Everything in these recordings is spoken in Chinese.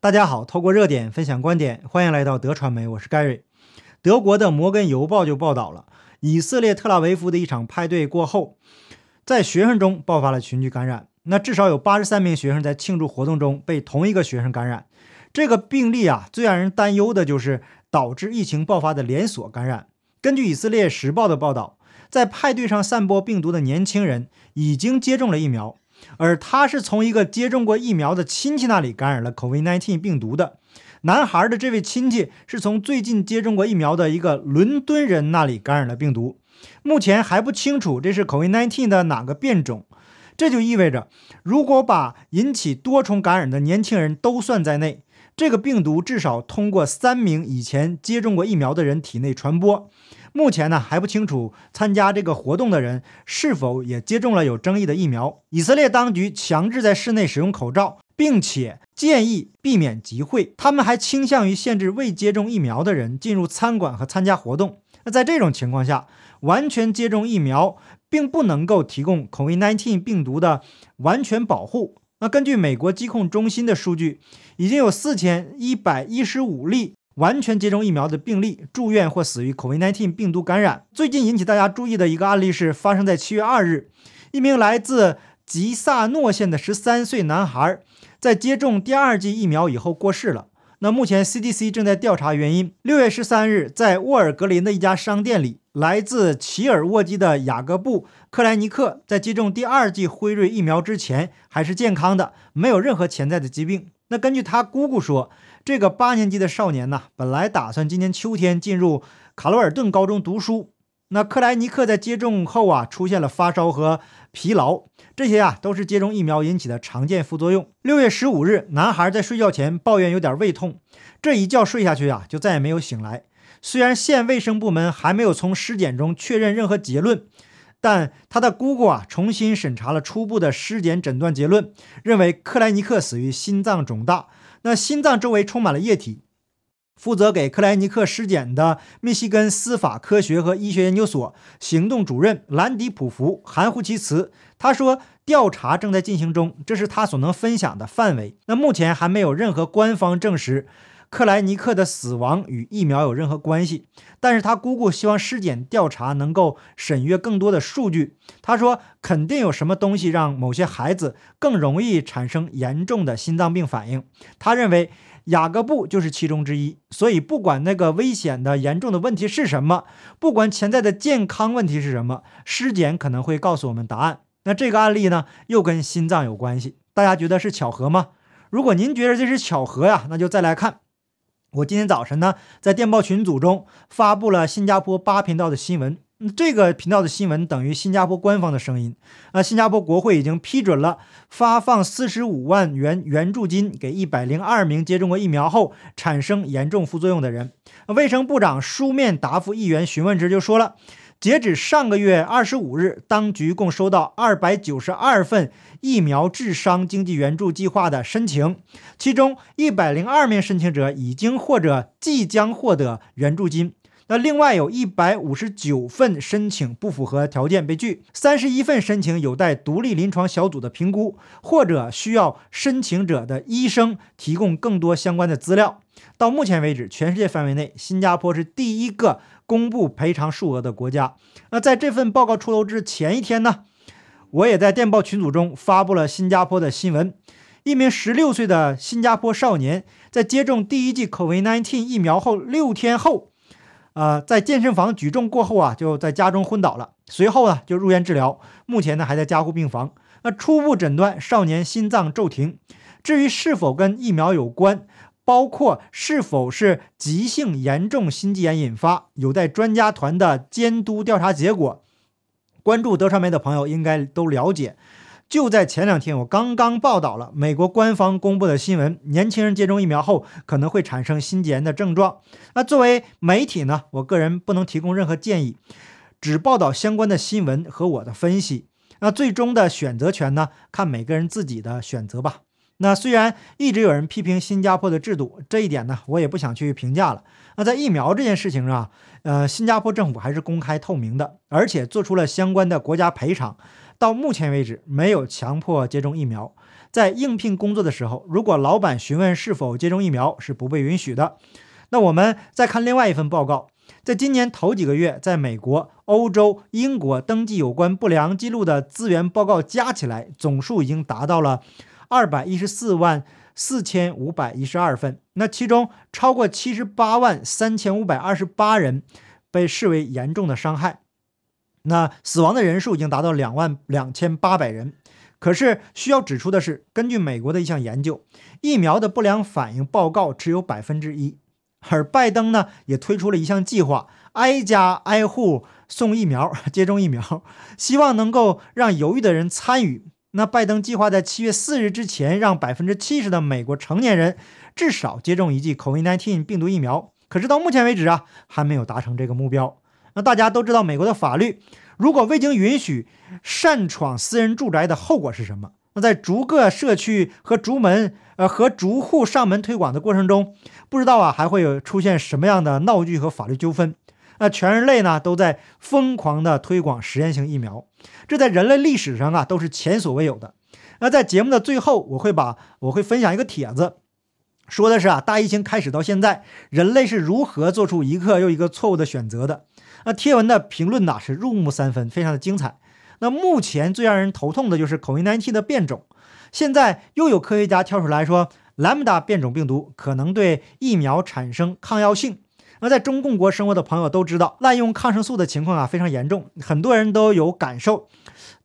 大家好，透过热点分享观点，欢迎来到德传媒，我是盖瑞。德国的摩根邮报就报道了，以色列特拉维夫的一场派对过后，在学生中爆发了群聚感染。那至少有八十三名学生在庆祝活动中被同一个学生感染。这个病例啊，最让人担忧的就是导致疫情爆发的连锁感染。根据以色列时报的报道，在派对上散播病毒的年轻人已经接种了疫苗。而他是从一个接种过疫苗的亲戚那里感染了 COVID-19 病毒的。男孩的这位亲戚是从最近接种过疫苗的一个伦敦人那里感染了病毒。目前还不清楚这是 COVID-19 的哪个变种。这就意味着，如果把引起多重感染的年轻人都算在内，这个病毒至少通过三名以前接种过疫苗的人体内传播。目前呢还不清楚参加这个活动的人是否也接种了有争议的疫苗。以色列当局强制在室内使用口罩，并且建议避免集会。他们还倾向于限制未接种疫苗的人进入餐馆和参加活动。那在这种情况下，完全接种疫苗并不能够提供 COVID-19 病毒的完全保护。那根据美国疾控中心的数据，已经有四千一百一十五例。完全接种疫苗的病例住院或死于 COVID-19 病毒感染。最近引起大家注意的一个案例是发生在七月二日，一名来自吉萨诺县的十三岁男孩在接种第二剂疫苗以后过世了。那目前 CDC 正在调查原因。六月十三日，在沃尔格林的一家商店里，来自奇尔沃基的雅各布·克莱尼克在接种第二剂辉瑞疫苗之前还是健康的，没有任何潜在的疾病。那根据他姑姑说。这个八年级的少年呢，本来打算今年秋天进入卡罗尔顿高中读书。那克莱尼克在接种后啊，出现了发烧和疲劳，这些啊都是接种疫苗引起的常见副作用。六月十五日，男孩在睡觉前抱怨有点胃痛，这一觉睡下去啊，就再也没有醒来。虽然县卫生部门还没有从尸检中确认任何结论，但他的姑姑啊重新审查了初步的尸检诊断结论，认为克莱尼克死于心脏肿大。那心脏周围充满了液体。负责给克莱尼克尸检的密西根司法科学和医学研究所行动主任兰迪普福含糊其辞，他说：“调查正在进行中，这是他所能分享的范围。那目前还没有任何官方证实克莱尼克的死亡与疫苗有任何关系。但是他姑姑希望尸检调查能够审阅更多的数据。他说，肯定有什么东西让某些孩子更容易产生严重的心脏病反应。他认为。”雅各布就是其中之一，所以不管那个危险的严重的问题是什么，不管潜在的健康问题是什么，尸检可能会告诉我们答案。那这个案例呢，又跟心脏有关系，大家觉得是巧合吗？如果您觉得这是巧合呀，那就再来看。我今天早晨呢，在电报群组中发布了新加坡八频道的新闻。这个频道的新闻等于新加坡官方的声音。那新加坡国会已经批准了发放四十五万元援助金给一百零二名接种过疫苗后产生严重副作用的人。卫生部长书面答复议员询问时就说了，截止上个月二十五日，当局共收到二百九十二份疫苗致伤经济援助计划的申请，其中一百零二名申请者已经或者即将获得援助金。那另外有一百五十九份申请不符合条件被拒，三十一份申请有待独立临床小组的评估，或者需要申请者的医生提供更多相关的资料。到目前为止，全世界范围内，新加坡是第一个公布赔偿数额的国家。那在这份报告出炉之前一天呢，我也在电报群组中发布了新加坡的新闻：一名十六岁的新加坡少年在接种第一剂 COVID-19 疫苗后六天后。呃，在健身房举重过后啊，就在家中昏倒了。随后呢，就入院治疗，目前呢还在加护病房。那初步诊断，少年心脏骤停。至于是否跟疫苗有关，包括是否是急性严重心肌炎引发，有待专家团的监督调查结果。关注德传媒的朋友应该都了解。就在前两天，我刚刚报道了美国官方公布的新闻：年轻人接种疫苗后可能会产生心肌炎的症状。那作为媒体呢，我个人不能提供任何建议，只报道相关的新闻和我的分析。那最终的选择权呢，看每个人自己的选择吧。那虽然一直有人批评新加坡的制度，这一点呢，我也不想去评价了。那在疫苗这件事情上，呃，新加坡政府还是公开透明的，而且做出了相关的国家赔偿。到目前为止，没有强迫接种疫苗。在应聘工作的时候，如果老板询问是否接种疫苗，是不被允许的。那我们再看另外一份报告，在今年头几个月，在美国、欧洲、英国登记有关不良记录的资源报告加起来，总数已经达到了二百一十四万四千五百一十二份。那其中超过七十八万三千五百二十八人被视为严重的伤害。那死亡的人数已经达到两万两千八百人。可是需要指出的是，根据美国的一项研究，疫苗的不良反应报告只有百分之一。而拜登呢，也推出了一项计划，挨家挨户送疫苗，接种疫苗，希望能够让犹豫的人参与。那拜登计划在七月四日之前，让百分之七十的美国成年人至少接种一剂 COVID-19 病毒疫苗。可是到目前为止啊，还没有达成这个目标。那大家都知道，美国的法律，如果未经允许擅闯私人住宅的后果是什么？那在逐个社区和逐门。呃，和逐户上门推广的过程中，不知道啊还会有出现什么样的闹剧和法律纠纷。那全人类呢都在疯狂的推广实验性疫苗，这在人类历史上啊都是前所未有的。那在节目的最后，我会把我会分享一个帖子，说的是啊大疫情开始到现在，人类是如何做出一个又一个错误的选择的。那贴文的评论呐是入木三分，非常的精彩。那目前最让人头痛的就是 COVID-19 的变种。现在又有科学家跳出来说兰姆达变种病毒可能对疫苗产生抗药性。那在中共国生活的朋友都知道，滥用抗生素的情况啊非常严重，很多人都有感受。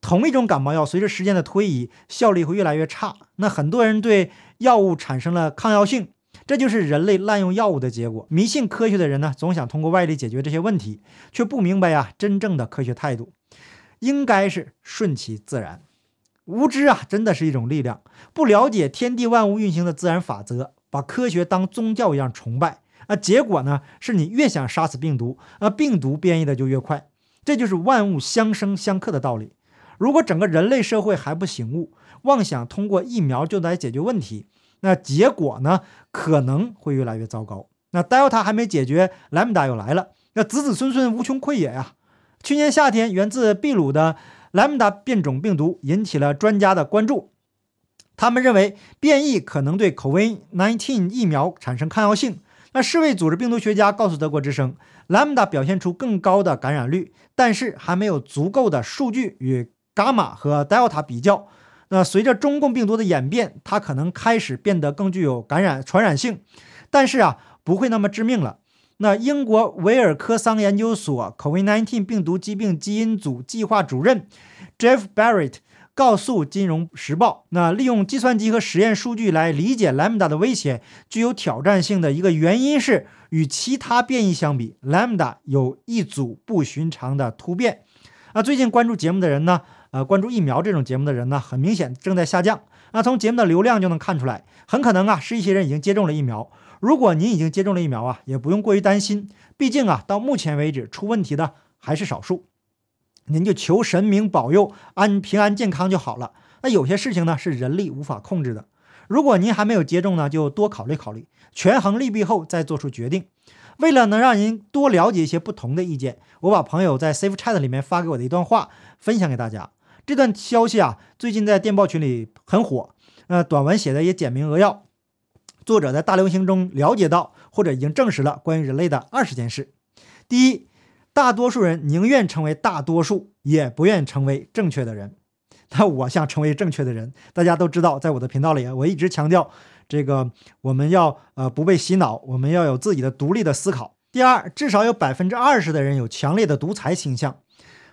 同一种感冒药随着时间的推移，效力会越来越差。那很多人对药物产生了抗药性，这就是人类滥用药物的结果。迷信科学的人呢，总想通过外力解决这些问题，却不明白呀，真正的科学态度应该是顺其自然。无知啊，真的是一种力量。不了解天地万物运行的自然法则，把科学当宗教一样崇拜啊，结果呢，是你越想杀死病毒啊，病毒变异的就越快。这就是万物相生相克的道理。如果整个人类社会还不醒悟，妄想通过疫苗就来解决问题，那结果呢，可能会越来越糟糕。那 Delta 还没解决，Lambda 又来了，那子子孙孙无穷匮也呀。去年夏天，源自秘鲁的。莱姆达变种病毒引起了专家的关注，他们认为变异可能对 COVID-19 疫苗产生抗药性。那世卫组织病毒学家告诉德国之声，莱姆达表现出更高的感染率，但是还没有足够的数据与伽马和 Delta 比较。那随着中共病毒的演变，它可能开始变得更具有感染传染性，但是啊，不会那么致命了。那英国维尔科桑研究所 COVID-19 病毒疾病基因组计划主任 Jeff Barrett 告诉《金融时报》，那利用计算机和实验数据来理解 Lambda 的威胁具有挑战性的一个原因是，与其他变异相比，Lambda 有一组不寻常的突变。那最近关注节目的人呢？呃，关注疫苗这种节目的人呢，很明显正在下降。那从节目的流量就能看出来，很可能啊是一些人已经接种了疫苗。如果您已经接种了疫苗啊，也不用过于担心，毕竟啊，到目前为止出问题的还是少数。您就求神明保佑安平安健康就好了。那有些事情呢是人力无法控制的。如果您还没有接种呢，就多考虑考虑，权衡利弊后再做出决定。为了能让您多了解一些不同的意见，我把朋友在 Safe Chat 里面发给我的一段话分享给大家。这段消息啊，最近在电报群里很火，呃，短文写的也简明扼要。作者在大流行中了解到，或者已经证实了关于人类的二十件事。第一，大多数人宁愿成为大多数，也不愿成为正确的人。那我想成为正确的人。大家都知道，在我的频道里，我一直强调这个我们要呃不被洗脑，我们要有自己的独立的思考。第二，至少有百分之二十的人有强烈的独裁倾向，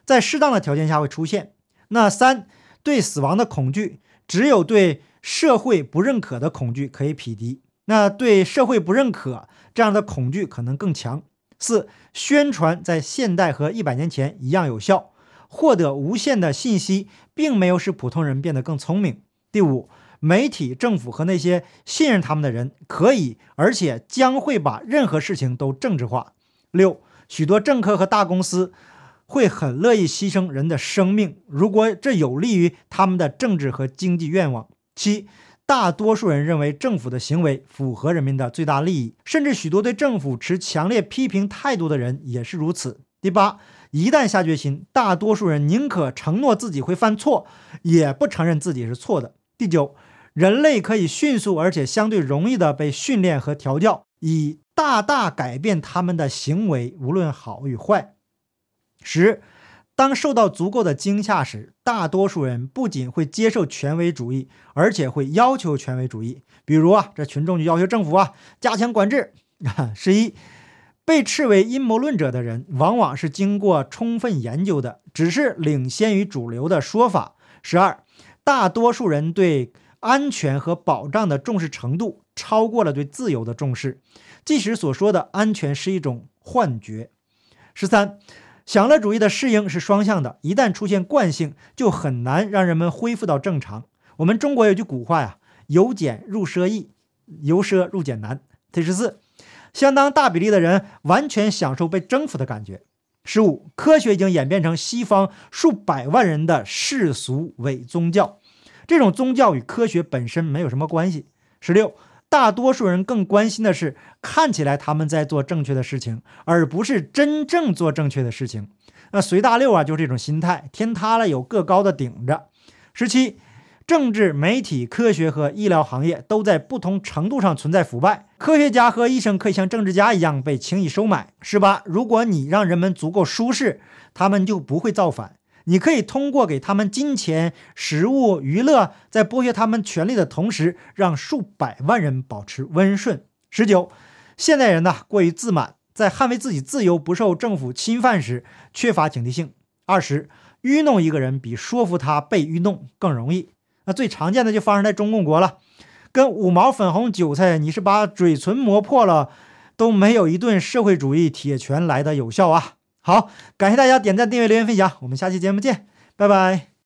在适当的条件下会出现。那三，对死亡的恐惧，只有对。社会不认可的恐惧可以匹敌，那对社会不认可这样的恐惧可能更强。四、宣传在现代和一百年前一样有效，获得无限的信息，并没有使普通人变得更聪明。第五，媒体、政府和那些信任他们的人可以，而且将会把任何事情都政治化。六，许多政客和大公司会很乐意牺牲人的生命，如果这有利于他们的政治和经济愿望。七，大多数人认为政府的行为符合人民的最大利益，甚至许多对政府持强烈批评态度的人也是如此。第八，一旦下决心，大多数人宁可承诺自己会犯错，也不承认自己是错的。第九，人类可以迅速而且相对容易的被训练和调教，以大大改变他们的行为，无论好与坏。十，当受到足够的惊吓时，大多数人不仅会接受权威主义，而且会要求权威主义。比如啊，这群众就要求政府啊加强管制。十一，被斥为阴谋论者的人，往往是经过充分研究的，只是领先于主流的说法。十二，大多数人对安全和保障的重视程度超过了对自由的重视，即使所说的安全是一种幻觉。十三。享乐主义的适应是双向的，一旦出现惯性，就很难让人们恢复到正常。我们中国有句古话呀，“由俭入奢易，由奢入俭难”。第十四，相当大比例的人完全享受被征服的感觉。十五，科学已经演变成西方数百万人的世俗伪宗教，这种宗教与科学本身没有什么关系。十六。大多数人更关心的是看起来他们在做正确的事情，而不是真正做正确的事情。那随大溜啊，就是这种心态。天塌了有个高的顶着。十七，政治、媒体、科学和医疗行业都在不同程度上存在腐败。科学家和医生可以像政治家一样被轻易收买。十八，如果你让人们足够舒适，他们就不会造反。你可以通过给他们金钱、食物、娱乐，在剥削他们权利的同时，让数百万人保持温顺。十九，现代人呢过于自满，在捍卫自己自由不受政府侵犯时缺乏警惕性。二十，愚弄一个人比说服他被愚弄更容易。那最常见的就发生在中共国了，跟五毛粉红韭菜，你是把嘴唇磨破了，都没有一顿社会主义铁拳来的有效啊。好，感谢大家点赞、订阅、留言、分享，我们下期节目见，拜拜。